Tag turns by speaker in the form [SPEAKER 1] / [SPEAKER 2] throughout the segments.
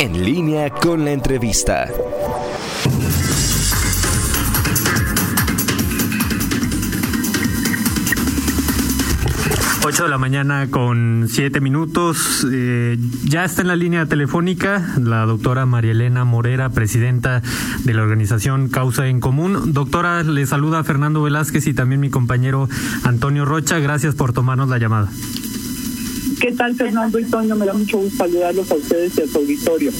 [SPEAKER 1] En línea con la entrevista.
[SPEAKER 2] 8 de la mañana con 7 minutos. Eh, ya está en la línea telefónica la doctora María Elena Morera, presidenta de la organización Causa en Común. Doctora, le saluda Fernando Velázquez y también mi compañero Antonio Rocha. Gracias por tomarnos la llamada.
[SPEAKER 3] ¿Qué tal, Fernando y Toño? Me da mucho gusto saludarlos a ustedes y a su auditorio.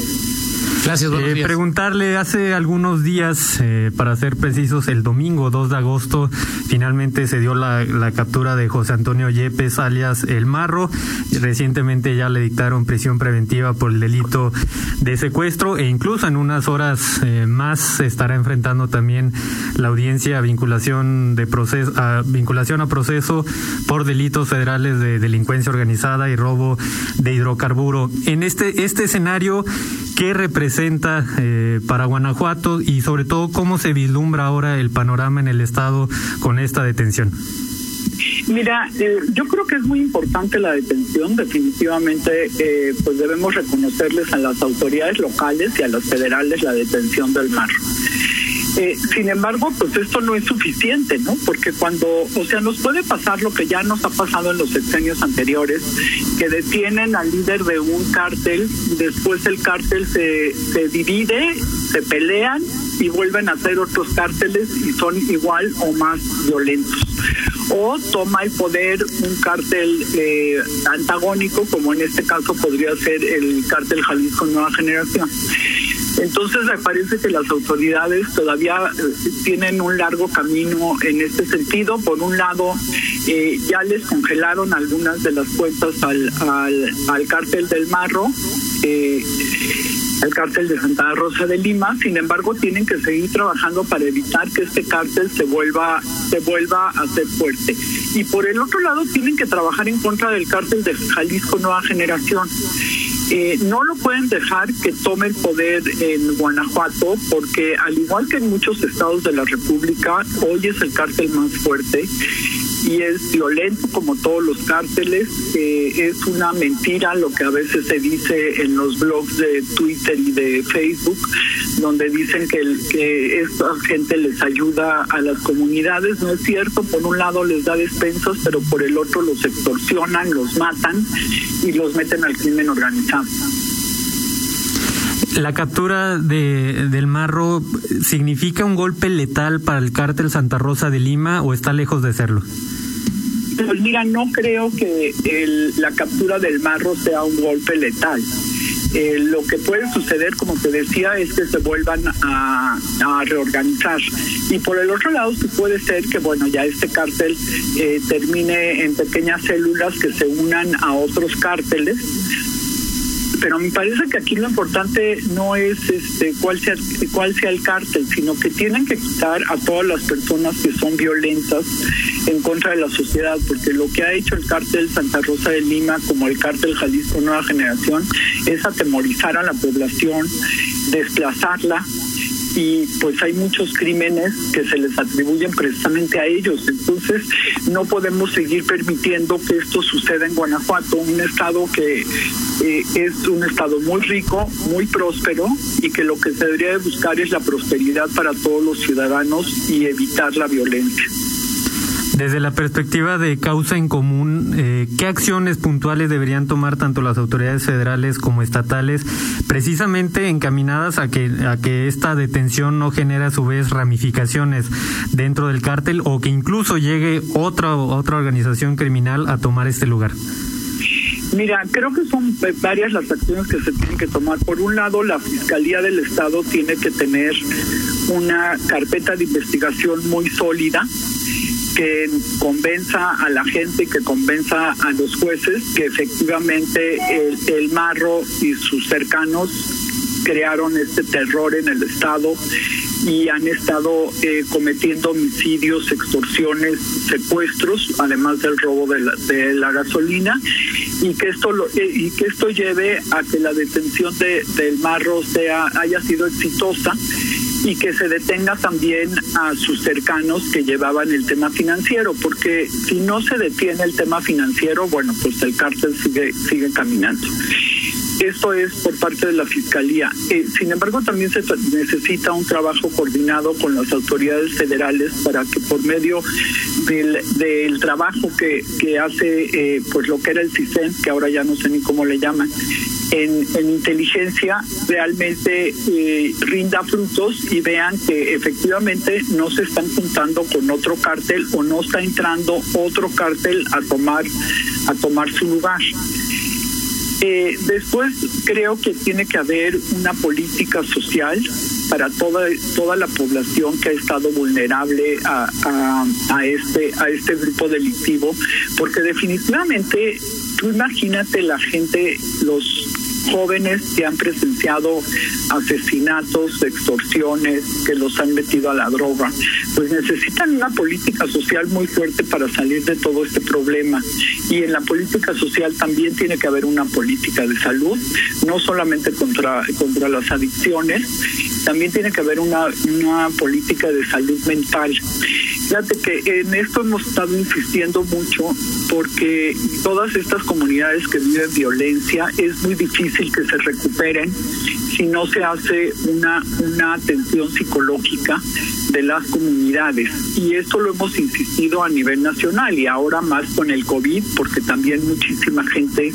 [SPEAKER 2] Gracias, eh, Preguntarle, hace algunos días, eh, para ser precisos, el domingo 2 de agosto, finalmente se dio la, captura de José Antonio Yepes, alias El Marro. Recientemente ya le dictaron prisión preventiva por el delito de secuestro e incluso en unas horas eh, más se estará enfrentando también la audiencia a vinculación, de proceso, a vinculación a proceso por delitos federales de delincuencia organizada y robo de hidrocarburo. En este, este escenario, ¿qué representa presenta eh, para Guanajuato y sobre todo cómo se vislumbra ahora el panorama en el estado con esta detención.
[SPEAKER 3] Mira, eh, yo creo que es muy importante la detención. Definitivamente, eh, pues debemos reconocerles a las autoridades locales y a las federales la detención del mar. Eh, sin embargo, pues esto no es suficiente, ¿no? Porque cuando, o sea, nos puede pasar lo que ya nos ha pasado en los sexenios anteriores, que detienen al líder de un cártel, después el cártel se, se divide, se pelean y vuelven a hacer otros cárteles y son igual o más violentos. O toma el poder un cártel eh, antagónico, como en este caso podría ser el cártel Jalisco Nueva Generación. Entonces me parece que las autoridades todavía eh, tienen un largo camino en este sentido. Por un lado, eh, ya les congelaron algunas de las cuentas al, al, al cártel del Marro. Eh, al cártel de Santa Rosa de Lima, sin embargo tienen que seguir trabajando para evitar que este cártel se vuelva se vuelva a ser fuerte. Y por el otro lado tienen que trabajar en contra del cártel de Jalisco Nueva Generación. Eh, no lo pueden dejar que tome el poder en Guanajuato porque al igual que en muchos estados de la República, hoy es el cártel más fuerte y es violento como todos los cárteles. Eh, es una mentira lo que a veces se dice en los blogs de Twitter y de Facebook, donde dicen que, esta gente les ayuda a las comunidades. No es cierto, por un lado les da despensas, pero por el otro los extorsionan, los matan y los meten al crimen organizado.
[SPEAKER 2] La captura de, del marro significa un golpe letal para el cártel Santa Rosa de Lima o está lejos de serlo?
[SPEAKER 3] Pues mira, no creo que la captura del marro sea un golpe letal. Eh, lo que puede suceder, como te decía, es que se vuelvan a, reorganizar. Y por el otro lado, puede ser que, bueno, ya este cártel eh, termine en pequeñas células que se unan a otros cárteles pero me parece que aquí lo importante no es este cuál sea cuál sea el cártel, sino que tienen que quitar a todas las personas que son violentas en contra de la sociedad, porque lo que ha hecho el cártel Santa Rosa de Lima, como el cártel Jalisco Nueva Generación, es atemorizar a la población, desplazarla y pues hay muchos crímenes que se les atribuyen precisamente a ellos. Entonces no podemos seguir permitiendo que esto suceda en Guanajuato, un estado que eh, es un estado muy rico, muy próspero y que lo que se debería de buscar es la prosperidad para todos los ciudadanos y evitar la violencia.
[SPEAKER 2] Desde la perspectiva de causa en común, eh, ¿qué acciones puntuales deberían tomar tanto las autoridades federales como estatales, precisamente encaminadas a que, a que esta detención no genere a su vez ramificaciones dentro del cártel o que incluso llegue otra, otra organización criminal a tomar este lugar?
[SPEAKER 3] Mira, creo que son varias las acciones que se tienen que tomar. Por un lado, la Fiscalía del Estado tiene que tener una carpeta de investigación muy sólida que convenza a la gente, que convenza a los jueces que efectivamente el, Marro y sus cercanos crearon este terror en el Estado y han estado eh, cometiendo homicidios, extorsiones, secuestros, además del robo de la, de la gasolina, y que esto lo, eh, y que esto lleve a que la detención de, del Marro sea haya sido exitosa y que se detenga también a sus cercanos que llevaban el tema financiero, porque si no se detiene el tema financiero, bueno, pues el cárcel sigue sigue caminando. Esto es por parte de la Fiscalía. Eh, sin embargo, también se necesita un trabajo coordinado con las autoridades federales para que por medio del, del trabajo que, que hace eh, pues lo que era el CISEN, que ahora ya no sé ni cómo le llaman, en, en inteligencia realmente eh, rinda frutos y vean que efectivamente no se están juntando con otro cártel o no está entrando otro cártel a tomar a tomar su lugar. Eh, después creo que tiene que haber una política social para toda toda la población que ha estado vulnerable a, a, a este a este grupo delictivo, porque definitivamente tú imagínate la gente los jóvenes que han presenciado asesinatos, extorsiones, que los han metido a la droga, pues necesitan una política social muy fuerte para salir de todo este problema. Y en la política social también tiene que haber una política de salud, no solamente contra, contra las adicciones, también tiene que haber una, una política de salud mental. Fíjate que en esto hemos estado insistiendo mucho porque todas estas comunidades que viven violencia es muy difícil que se recuperen si no se hace una, una atención psicológica de las comunidades. Y esto lo hemos insistido a nivel nacional y ahora más con el COVID, porque también muchísima gente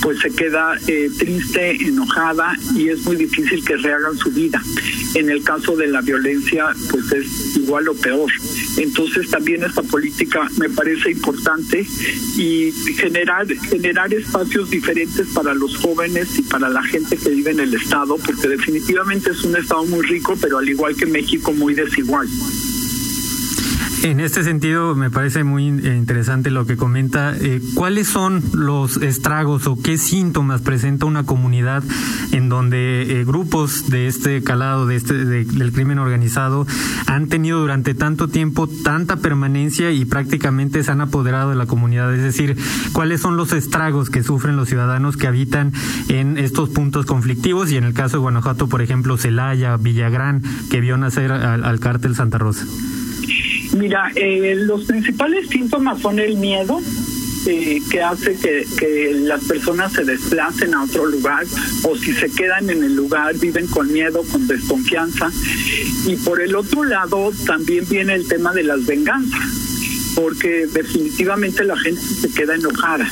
[SPEAKER 3] pues se queda eh, triste, enojada y es muy difícil que rehagan su vida. En el caso de la violencia, pues es igual o peor. Entonces también esta política me parece importante y generar generar espacios diferentes para los jóvenes y para la gente que vive en el estado, porque definitivamente es un estado muy rico, pero al igual que México muy desigual.
[SPEAKER 2] En este sentido, me parece muy interesante lo que comenta. Eh, ¿Cuáles son los estragos o qué síntomas presenta una comunidad en donde eh, grupos de este calado, de este de, del crimen organizado, han tenido durante tanto tiempo tanta permanencia y prácticamente se han apoderado de la comunidad? Es decir, ¿cuáles son los estragos que sufren los ciudadanos que habitan en estos puntos conflictivos? Y en el caso de Guanajuato, por ejemplo, Celaya, Villagrán, que vio nacer al, al cártel Santa Rosa.
[SPEAKER 3] Mira, eh, los principales síntomas son el miedo, eh, que hace que, que, las personas se desplacen a otro lugar o si se quedan en el lugar viven con miedo, con desconfianza. Y por el otro lado también viene el tema de las venganzas, porque definitivamente la gente se queda enojada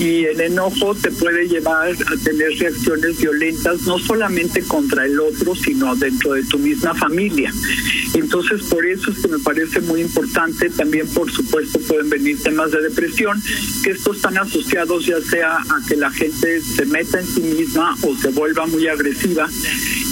[SPEAKER 3] y el enojo te puede llevar a tener reacciones violentas no solamente contra el otro, sino dentro de tu misma familia. Entonces, por eso es que me parece muy importante, también por supuesto pueden venir temas de depresión, que estos están asociados ya sea a que la gente se meta en sí misma o se vuelva muy agresiva.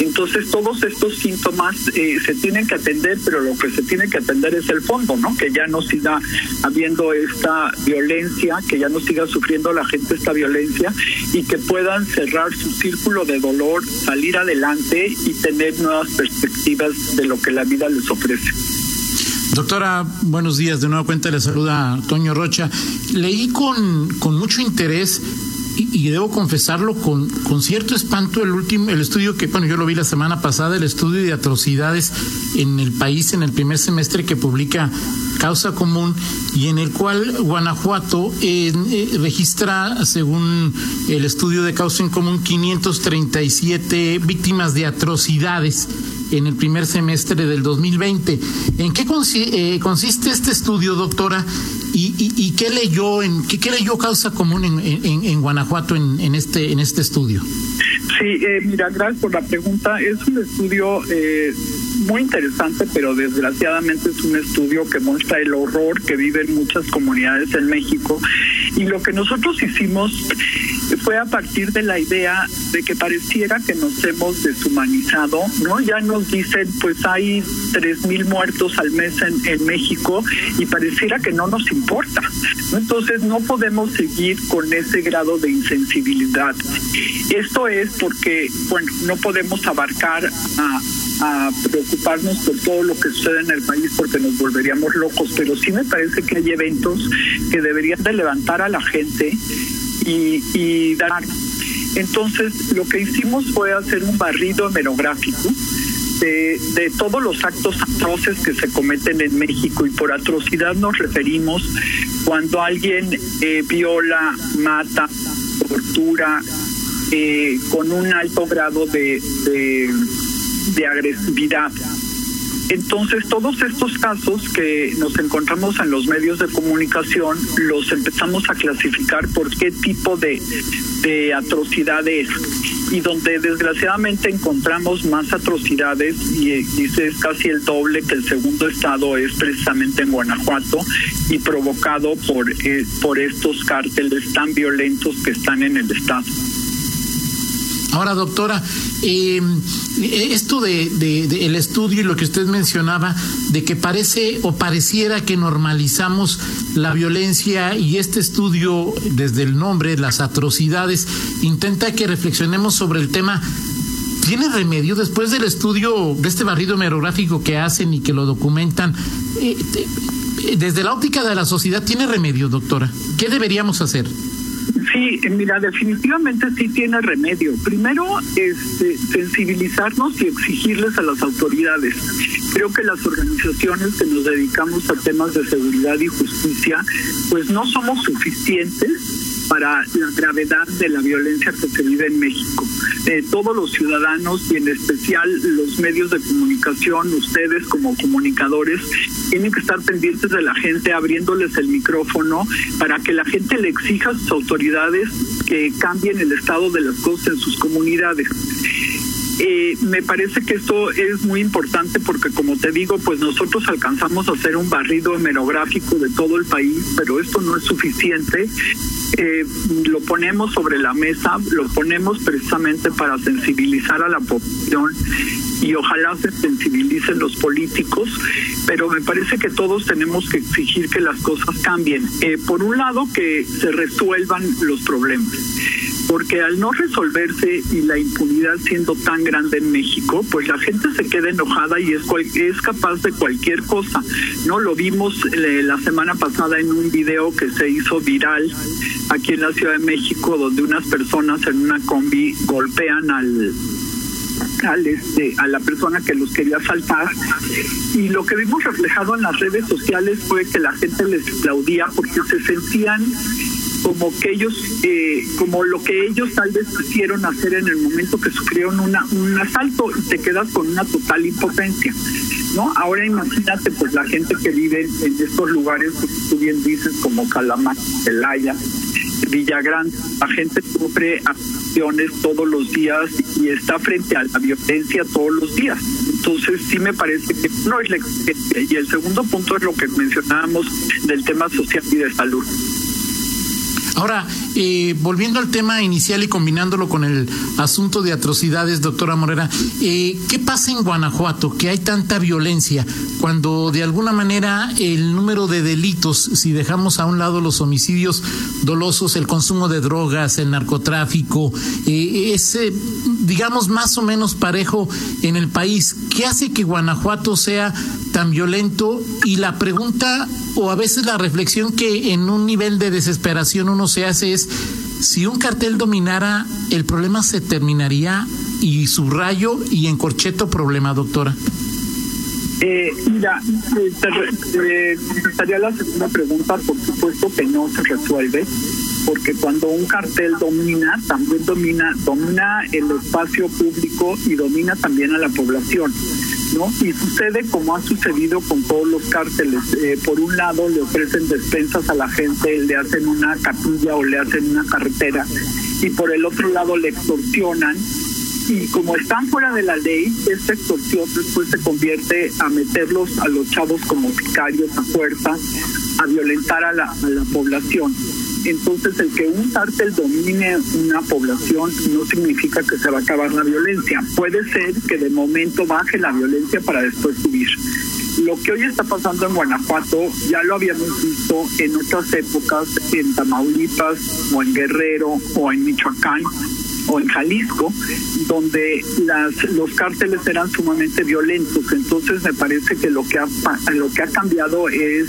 [SPEAKER 3] Entonces, todos estos síntomas eh, se tienen que atender, pero lo que se tiene que atender es el fondo, ¿no? Que ya no siga habiendo esta violencia, que ya no siga sufriendo la gente esta violencia y que puedan cerrar su círculo de dolor, salir adelante y tener nuevas perspectivas de lo que la vida les ofrece.
[SPEAKER 4] Doctora, buenos días. De nueva cuenta le saluda Toño Rocha. Leí con, con mucho interés y, y, debo confesarlo con, con cierto espanto el último el estudio que bueno yo lo vi la semana pasada el estudio de atrocidades en el país en el primer semestre que publica causa común y en el cual Guanajuato eh, registra según el estudio de causa en común 537 víctimas de atrocidades en el primer semestre del 2020. ¿En qué eh, consiste este estudio, doctora? ¿Y, qué leyó en qué, leyó causa común en, en, en Guanajuato en, en, este en este estudio?
[SPEAKER 3] Sí, eh, mira, gracias por la pregunta. Es un estudio eh, muy interesante, pero desgraciadamente es un estudio que muestra el horror que viven muchas comunidades en México. Y lo que nosotros hicimos fue a partir de la idea de que pareciera que nos hemos deshumanizado, ¿no? Ya nos dicen, pues hay tres mil muertos al mes en, en, México y pareciera que no nos importa. Entonces no podemos seguir con ese grado de insensibilidad. Esto es porque, bueno, no podemos abarcar a a preocuparnos por todo lo que sucede en el país porque nos volveríamos locos, pero sí me parece que hay eventos que deberían de levantar a la gente y, y dar. Entonces, lo que hicimos fue hacer un barrido hemerográfico de, de, todos los actos atroces que se cometen en México y por atrocidad nos referimos cuando alguien eh, viola, mata, tortura, eh, con un alto grado de, de agresividad. Entonces, todos estos casos que nos encontramos en los medios de comunicación los empezamos a clasificar por qué tipo de, de atrocidades y donde desgraciadamente encontramos más atrocidades y, es casi el doble que el segundo estado es precisamente en Guanajuato y provocado por, eh, por estos cárteles tan violentos que están en el estado.
[SPEAKER 4] Ahora, doctora, eh, esto de, el estudio y lo que usted mencionaba, de que parece o pareciera que normalizamos la violencia y este estudio, desde el nombre, las atrocidades, intenta que reflexionemos sobre el tema ¿Tiene remedio después del estudio de este barrido hemerográfico que hacen y que lo documentan? Eh, eh, desde la óptica de la sociedad, ¿tiene remedio, doctora? ¿Qué deberíamos hacer?
[SPEAKER 3] Sí, mira, definitivamente sí tiene remedio. Primero, este, sensibilizarnos y exigirles a las autoridades. Creo que las organizaciones que nos dedicamos a temas de seguridad y justicia, pues no somos suficientes para la gravedad de la violencia que se vive en México. Eh, todos los ciudadanos y en especial los medios de comunicación, ustedes como comunicadores, tienen que estar pendientes de la gente, abriéndoles el micrófono para que la gente le exija a sus autoridades que cambien el estado de las cosas en sus comunidades. Eh, me parece que esto es muy importante porque como te digo, pues nosotros alcanzamos a hacer un barrido hemerográfico de todo el país, pero esto no es suficiente. Eh, lo ponemos sobre la mesa, lo ponemos precisamente para sensibilizar a la población y ojalá se sensibilicen los políticos, pero me parece que todos tenemos que exigir que las cosas cambien. Eh, por un lado, que se resuelvan los problemas porque al no resolverse y la impunidad siendo tan grande en México, pues la gente se queda enojada y es, es capaz de cualquier cosa. No lo vimos eh, la semana pasada en un video que se hizo viral aquí en la Ciudad de México, donde unas personas en una combi golpean al este, a la persona que los quería asaltar y lo que vimos reflejado en las redes sociales fue que la gente les aplaudía porque se sentían como que ellos, eh, como lo que ellos tal vez quisieron hacer en el momento que sufrieron una, un asalto y te quedas con una total impotencia. ¿no? Ahora imagínate pues la gente que vive en estos lugares, que tú bien dices, como Calamar, Celaya, Villagrán, la gente sufre acciones todos los días y está frente a la violencia todos los días. Entonces sí me parece que no es la existencia. Y el segundo punto es lo que mencionábamos del tema social y de salud.
[SPEAKER 4] Ahora, eh, volviendo al tema inicial y combinándolo con el asunto de atrocidades, doctora Morera, eh, ¿qué pasa en Guanajuato? Que hay tanta violencia cuando de alguna manera el número de delitos, si dejamos a un lado los homicidios dolosos, el consumo de drogas, el narcotráfico, eh, es, digamos, más o menos parejo en el país. ¿Qué hace que Guanajuato sea tan violento? Y la pregunta, o a veces la reflexión que en un nivel de desesperación uno se hace es, si un cartel dominara, el problema se terminaría y subrayo y encorcheto problema, doctora.
[SPEAKER 3] Eh, mira, te, contestaría la segunda pregunta, por supuesto que no se resuelve, porque cuando un cartel domina, también domina, domina el espacio público y domina también a la población. ¿No? Y sucede como ha sucedido con todos los cárteles. Eh, por un lado le ofrecen despensas a la gente, le hacen una capilla o le hacen una carretera y por el otro lado le extorsionan y como están fuera de la ley, esta extorsión después se convierte a meterlos a los chavos como sicarios a fuerza, a violentar a la, a la población. Entonces, el que un cártel domine una población no significa que se va a acabar la violencia. Puede ser que de momento baje la violencia para después subir. Lo que hoy está pasando en Guanajuato ya lo habíamos visto en otras épocas, en Tamaulipas o en Guerrero o en Michoacán o en Jalisco, donde las, los cárteles eran sumamente violentos. Entonces me parece que lo que ha, lo que ha cambiado es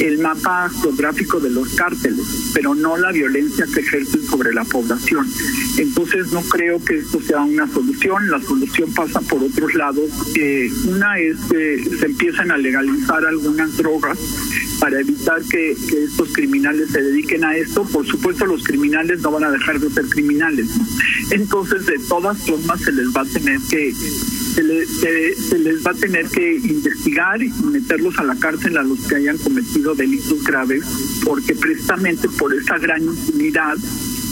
[SPEAKER 3] el mapa geográfico de los cárteles, pero no la violencia que ejercen sobre la población. Entonces no creo que esto sea una solución, la solución pasa por otros lados. Eh, una es que se empiezan a legalizar algunas drogas para evitar que, estos criminales se dediquen a esto. Por supuesto, los criminales no van a dejar de ser criminales. Entonces, de todas formas, se les va a tener que se, les va a tener que investigar y meterlos a la cárcel a los que hayan cometido delitos graves, porque precisamente por esa gran impunidad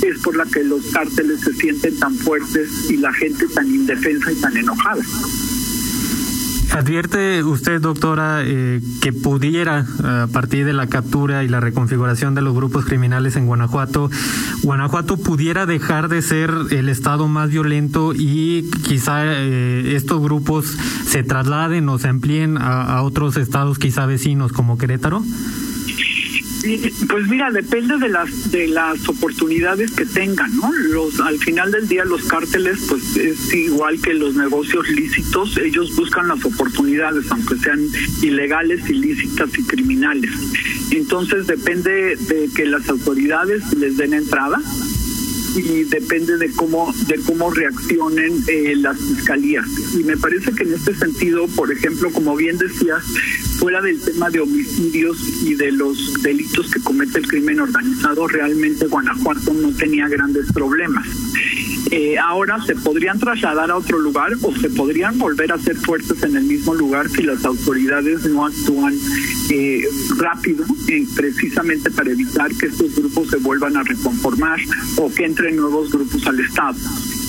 [SPEAKER 3] es por la que los cárteles se sienten tan fuertes y la gente tan indefensa y tan enojada.
[SPEAKER 2] ¿Advierte usted, doctora, eh, que pudiera, a partir de la captura y la reconfiguración de los grupos criminales en Guanajuato, Guanajuato pudiera dejar de ser el estado más violento y quizá eh, estos grupos se trasladen o se amplíen a otros estados quizá vecinos como Querétaro?
[SPEAKER 3] Pues mira, depende de las de las oportunidades que tengan, ¿no? Los al final del día los cárteles pues es igual que los negocios lícitos, ellos buscan las oportunidades aunque sean ilegales, ilícitas y criminales. Entonces depende de que las autoridades les den entrada y depende de cómo de cómo reaccionen eh, las fiscalías. Y me parece que en este sentido por ejemplo como bien decías fuera del tema de homicidios y de los delitos que comete el crimen organizado realmente Guanajuato no tenía grandes problemas. Eh, ahora se podrían trasladar a otro lugar o se podrían volver a ser fuertes en el mismo lugar si las autoridades no actúan eh, rápido, eh, precisamente para evitar que estos grupos se vuelvan a reconformar o que entren nuevos grupos al Estado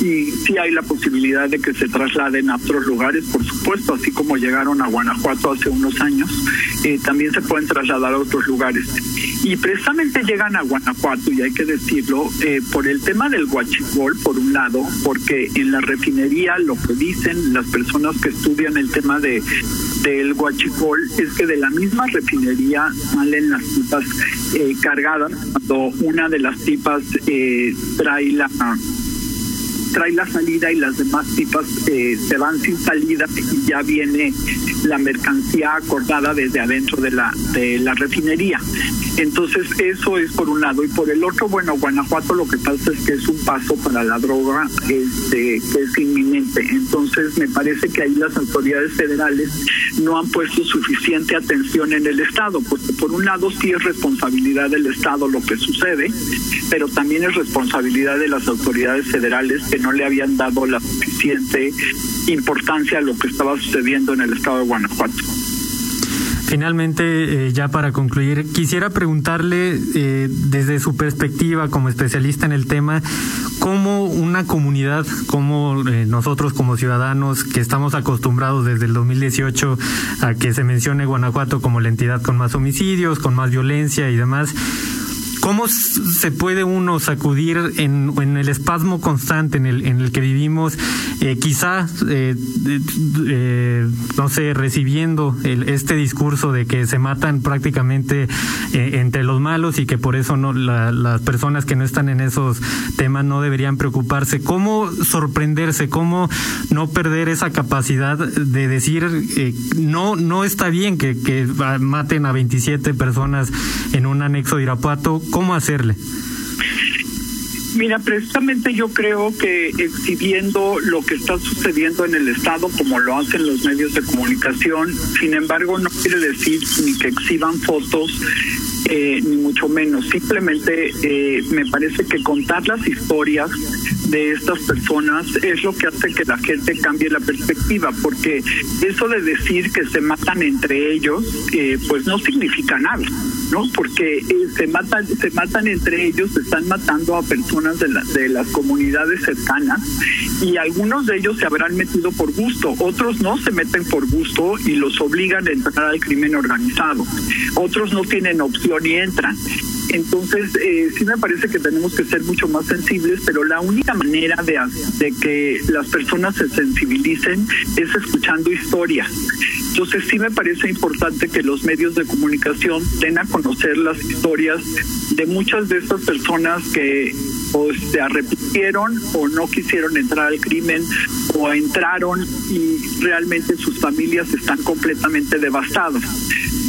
[SPEAKER 3] y sí hay la posibilidad de que se trasladen a otros lugares, por supuesto, así como llegaron a Guanajuato hace unos años, eh, también se pueden trasladar a otros lugares. Y precisamente llegan a Guanajuato, y hay que decirlo, eh, por el tema del guachicol, por un lado, porque en la refinería lo que dicen las personas que estudian el tema de del guachicol es que de la misma refinería salen las pipas eh, cargadas cuando una de las pipas trae la trae la salida y las demás tipas eh, se van sin salida y ya viene la mercancía acordada desde adentro de la de la refinería. Entonces eso es por un lado y por el otro, bueno, Guanajuato lo que pasa es que es un paso para la droga este, que es inminente. Entonces me parece que ahí las autoridades federales no han puesto suficiente atención en el Estado, porque por un lado sí es responsabilidad del Estado lo que sucede, pero también es responsabilidad de las autoridades federales que no le habían dado la suficiente importancia a lo que estaba sucediendo en el Estado de Guanajuato.
[SPEAKER 2] Finalmente, eh, ya para concluir, quisiera preguntarle eh, desde su perspectiva como especialista en el tema, cómo una comunidad, como eh, nosotros como ciudadanos que estamos acostumbrados desde el 2018 a que se mencione Guanajuato como la entidad con más homicidios, con más violencia y demás, ¿Cómo se puede uno sacudir en, el espasmo constante en el, en el que vivimos, eh, quizá, eh, eh, no sé, recibiendo el, este discurso de que se matan prácticamente entre los malos y que por eso no las personas que no están en esos temas no deberían preocuparse? ¿Cómo sorprenderse? ¿Cómo no perder esa capacidad de decir no, no está bien que, que maten a 27 personas en un anexo de Irapuato? ¿Cómo hacerle?
[SPEAKER 3] Mira, precisamente yo creo que exhibiendo lo que está sucediendo en el Estado, como lo hacen los medios de comunicación, sin embargo, no quiere decir ni que exhiban fotos, eh, ni mucho menos. Simplemente eh, me parece que contar las historias de estas personas es lo que hace que la gente cambie la perspectiva, porque eso de decir que se matan entre ellos, eh, pues no significa nada, ¿no? Porque eh, se matan, se matan entre ellos, se están matando a personas de, de las comunidades cercanas y algunos de ellos se habrán metido por gusto, otros no se meten por gusto y los obligan a entrar al crimen organizado, otros no tienen opción y entran. Entonces, eh, sí me parece que tenemos que ser mucho más sensibles, pero la única manera de, de que las personas se sensibilicen es escuchando historias. Entonces, sí me parece importante que los medios de comunicación den a conocer las historias de muchas de estas personas que o se arrepintieron o no quisieron entrar al crimen o entraron y realmente sus familias están completamente devastadas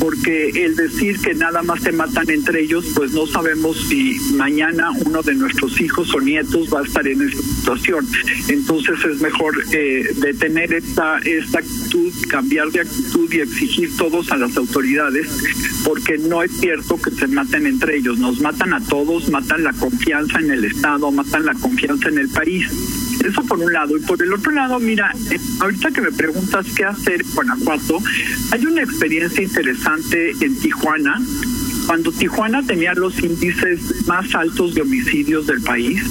[SPEAKER 3] porque el decir que nada más se matan entre ellos, pues no sabemos si mañana uno de nuestros hijos o nietos va a estar en esa situación. Entonces es mejor eh, detener esta, esta actitud, cambiar de actitud y exigir todos a las autoridades, porque no es cierto que se maten entre ellos, nos matan a todos, matan la confianza en el Estado, matan la confianza en el país. Eso por un lado. Y por el otro lado, mira, eh, ahorita que me preguntas qué hacer en Guanajuato, hay una experiencia interesante en Tijuana. Cuando Tijuana tenía los índices más altos de homicidios del país,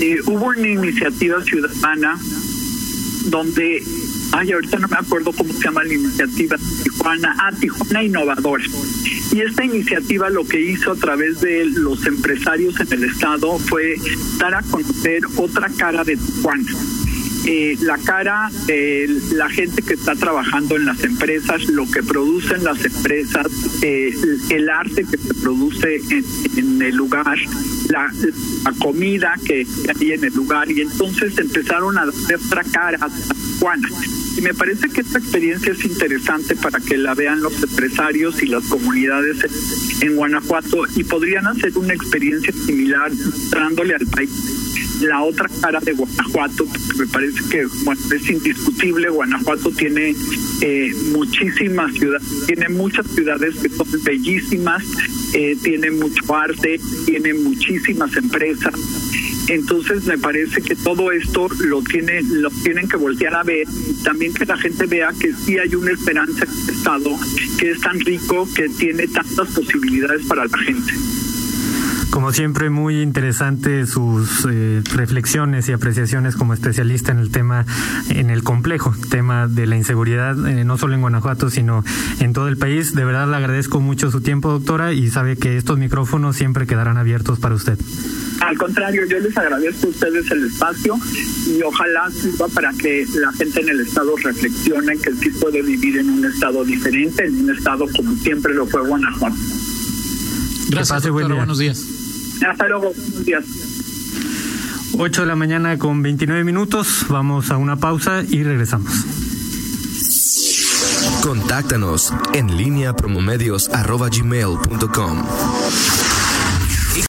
[SPEAKER 3] eh, hubo una iniciativa ciudadana donde, ay, ahorita no me acuerdo cómo se llama la iniciativa, Tijuana, ah, Tijuana Innovadora. Y esta iniciativa lo que hizo a través de los empresarios en el estado fue dar a conocer otra cara de Tijuana. Eh, la cara de la gente que está trabajando en las empresas, lo que producen las empresas, eh, el arte que se produce en, el lugar, la, comida que hay en el lugar, y entonces empezaron a dar otra cara a Tijuana. Y me parece que esta experiencia es interesante para que la vean los empresarios y las comunidades en Guanajuato y podrían hacer una experiencia similar mostrándole al país la otra cara de Guanajuato, porque me parece que es indiscutible, Guanajuato tiene eh, muchísimas ciudades, tiene muchas ciudades que son bellísimas, eh, tiene mucho arte, tiene muchísimas empresas, entonces me parece que todo esto lo tiene, lo tienen que voltear a ver también que la gente vea que sí hay una esperanza en el Estado que es tan rico que tiene tantas posibilidades para la gente.
[SPEAKER 2] Como siempre, muy interesante sus eh, reflexiones y apreciaciones como especialista en el tema, en el complejo tema de la inseguridad, eh, no solo en Guanajuato, sino en todo el país. De verdad le agradezco mucho su tiempo, doctora, y sabe que estos micrófonos siempre quedarán abiertos para usted.
[SPEAKER 3] Al contrario, yo les agradezco a ustedes el espacio y ojalá sirva para que la gente en el Estado reflexione que sí puede vivir en un Estado diferente, en un Estado como siempre lo fue Guanajuato.
[SPEAKER 4] Gracias, doctora. Buenos días.
[SPEAKER 3] Hasta luego. Buenos días.
[SPEAKER 2] 8 de la mañana con 29 minutos. Vamos a una pausa y regresamos.
[SPEAKER 1] Contáctanos en línea promomedios.com.